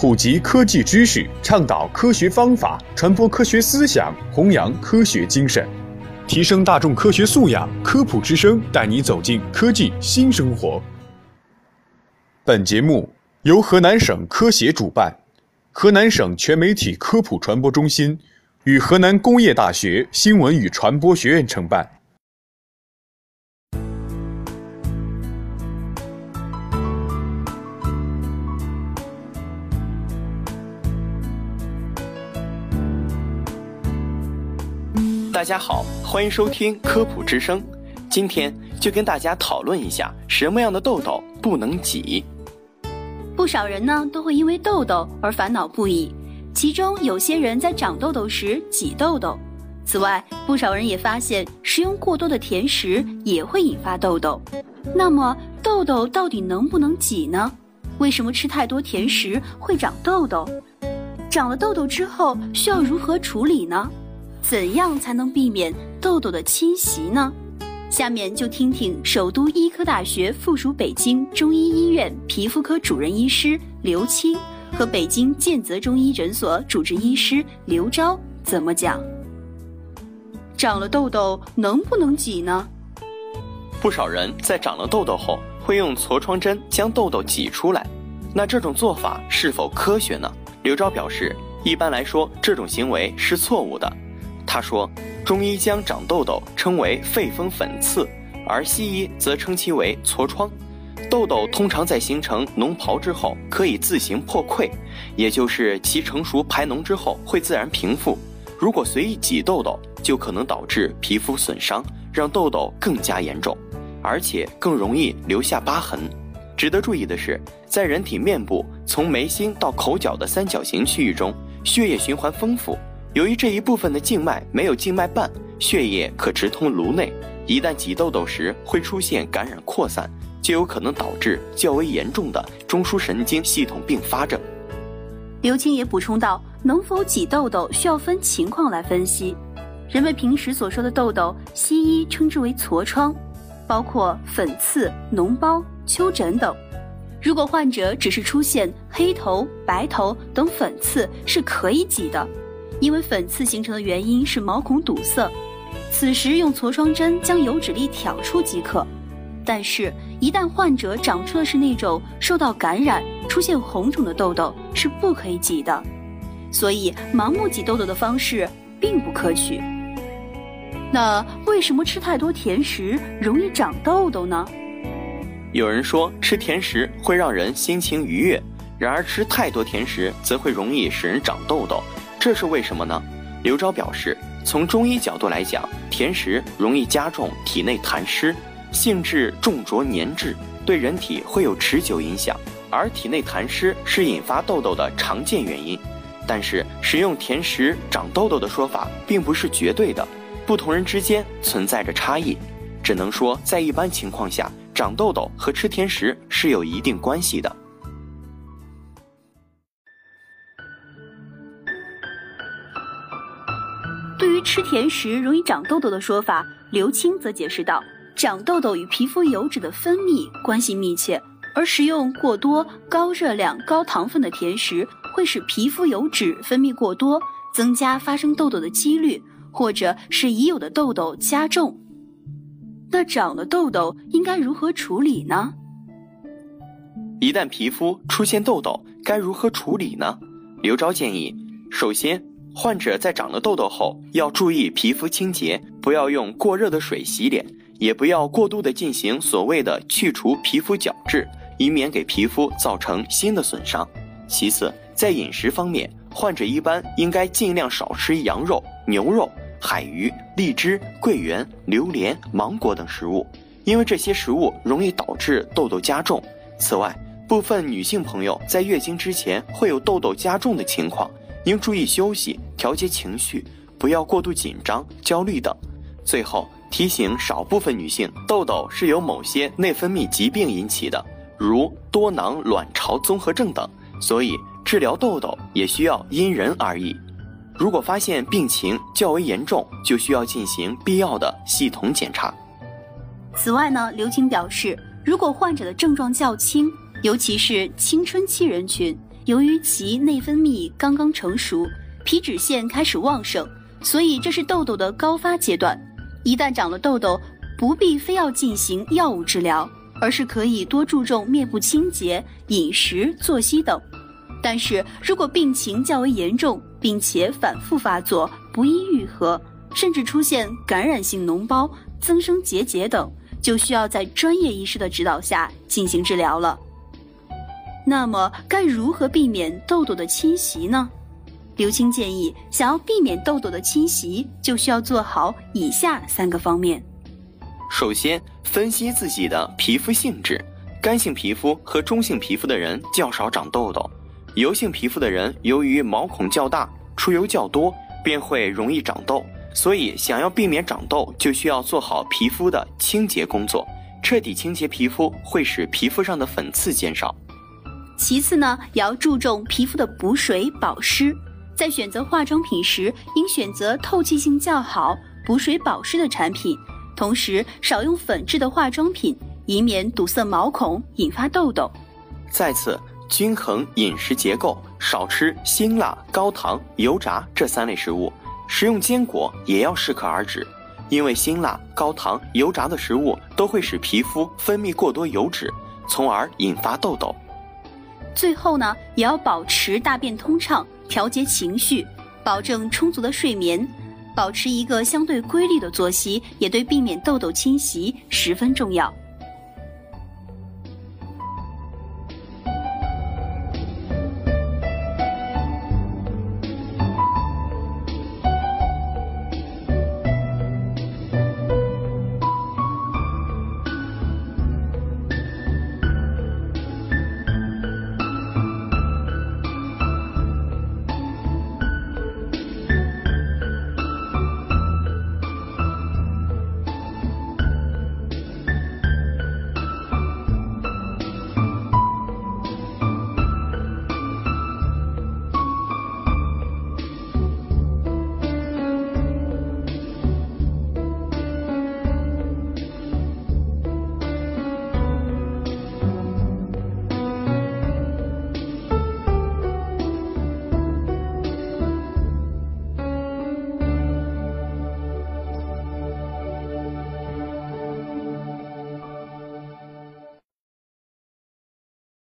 普及科技知识，倡导科学方法，传播科学思想，弘扬科学精神，提升大众科学素养。科普之声带你走进科技新生活。本节目由河南省科协主办，河南省全媒体科普传播中心与河南工业大学新闻与传播学院承办。大家好，欢迎收听科普之声。今天就跟大家讨论一下什么样的痘痘不能挤。不少人呢都会因为痘痘而烦恼不已，其中有些人在长痘痘时挤痘痘。此外，不少人也发现食用过多的甜食也会引发痘痘。那么，痘痘到底能不能挤呢？为什么吃太多甜食会长痘痘？长了痘痘之后需要如何处理呢？怎样才能避免痘痘的侵袭呢？下面就听听首都医科大学附属北京中医医院皮肤科主任医师刘青和北京建泽中医诊所主治医师刘钊怎么讲。长了痘痘能不能挤呢？不少人在长了痘痘后会用痤疮针将痘痘挤出来，那这种做法是否科学呢？刘钊表示，一般来说这种行为是错误的。他说，中医将长痘痘称为肺风粉刺，而西医则称其为痤疮。痘痘通常在形成脓疱之后可以自行破溃，也就是其成熟排脓之后会自然平复。如果随意挤痘痘，就可能导致皮肤损伤，让痘痘更加严重，而且更容易留下疤痕。值得注意的是，在人体面部从眉心到口角的三角形区域中，血液循环丰富。由于这一部分的静脉没有静脉瓣，血液可直通颅内。一旦挤痘痘时会出现感染扩散，就有可能导致较为严重的中枢神经系统并发症。刘青也补充道：“能否挤痘痘需要分情况来分析。人们平时所说的痘痘，西医称之为痤疮，包括粉刺、脓包、丘疹等。如果患者只是出现黑头、白头等粉刺，是可以挤的。”因为粉刺形成的原因是毛孔堵塞，此时用痤疮针将油脂粒挑出即可。但是，一旦患者长出的是那种受到感染、出现红肿的痘痘，是不可以挤的。所以，盲目挤痘痘的方式并不可取。那为什么吃太多甜食容易长痘痘呢？有人说吃甜食会让人心情愉悦，然而吃太多甜食则会容易使人长痘痘。这是为什么呢？刘钊表示，从中医角度来讲，甜食容易加重体内痰湿，性质重浊粘滞，对人体会有持久影响。而体内痰湿是引发痘痘的常见原因。但是，食用甜食长痘痘的说法并不是绝对的，不同人之间存在着差异。只能说，在一般情况下，长痘痘和吃甜食是有一定关系的。吃甜食容易长痘痘的说法，刘青则解释道：长痘痘与皮肤油脂的分泌关系密切，而食用过多高热量、高糖分的甜食会使皮肤油脂分泌过多，增加发生痘痘的几率，或者使已有的痘痘加重。那长了痘痘应该如何处理呢？一旦皮肤出现痘痘，该如何处理呢？刘钊建议，首先。患者在长了痘痘后，要注意皮肤清洁，不要用过热的水洗脸，也不要过度的进行所谓的去除皮肤角质，以免给皮肤造成新的损伤。其次，在饮食方面，患者一般应该尽量少吃羊肉、牛肉、海鱼、荔枝、桂圆、榴莲、芒果等食物，因为这些食物容易导致痘痘加重。此外，部分女性朋友在月经之前会有痘痘加重的情况。应注意休息，调节情绪，不要过度紧张、焦虑等。最后提醒少部分女性，痘痘是由某些内分泌疾病引起的，如多囊卵巢综合症等，所以治疗痘痘也需要因人而异。如果发现病情较为严重，就需要进行必要的系统检查。此外呢，刘晶表示，如果患者的症状较轻，尤其是青春期人群。由于其内分泌刚刚成熟，皮脂腺开始旺盛，所以这是痘痘的高发阶段。一旦长了痘痘，不必非要进行药物治疗，而是可以多注重面部清洁、饮食、作息等。但是如果病情较为严重，并且反复发作、不易愈合，甚至出现感染性脓包、增生结节等，就需要在专业医师的指导下进行治疗了。那么，该如何避免痘痘的侵袭呢？刘青建议，想要避免痘痘的侵袭，就需要做好以下三个方面。首先，分析自己的皮肤性质，干性皮肤和中性皮肤的人较少长痘痘。油性皮肤的人，由于毛孔较大、出油较多，便会容易长痘。所以，想要避免长痘，就需要做好皮肤的清洁工作。彻底清洁皮肤，会使皮肤上的粉刺减少。其次呢，也要注重皮肤的补水保湿。在选择化妆品时，应选择透气性较好、补水保湿的产品，同时少用粉质的化妆品，以免堵塞毛孔，引发痘痘。再次。均衡饮食结构，少吃辛辣、高糖、油炸这三类食物，食用坚果也要适可而止，因为辛辣、高糖、油炸的食物都会使皮肤分泌过多油脂，从而引发痘痘。最后呢，也要保持大便通畅，调节情绪，保证充足的睡眠，保持一个相对规律的作息，也对避免痘痘侵袭十分重要。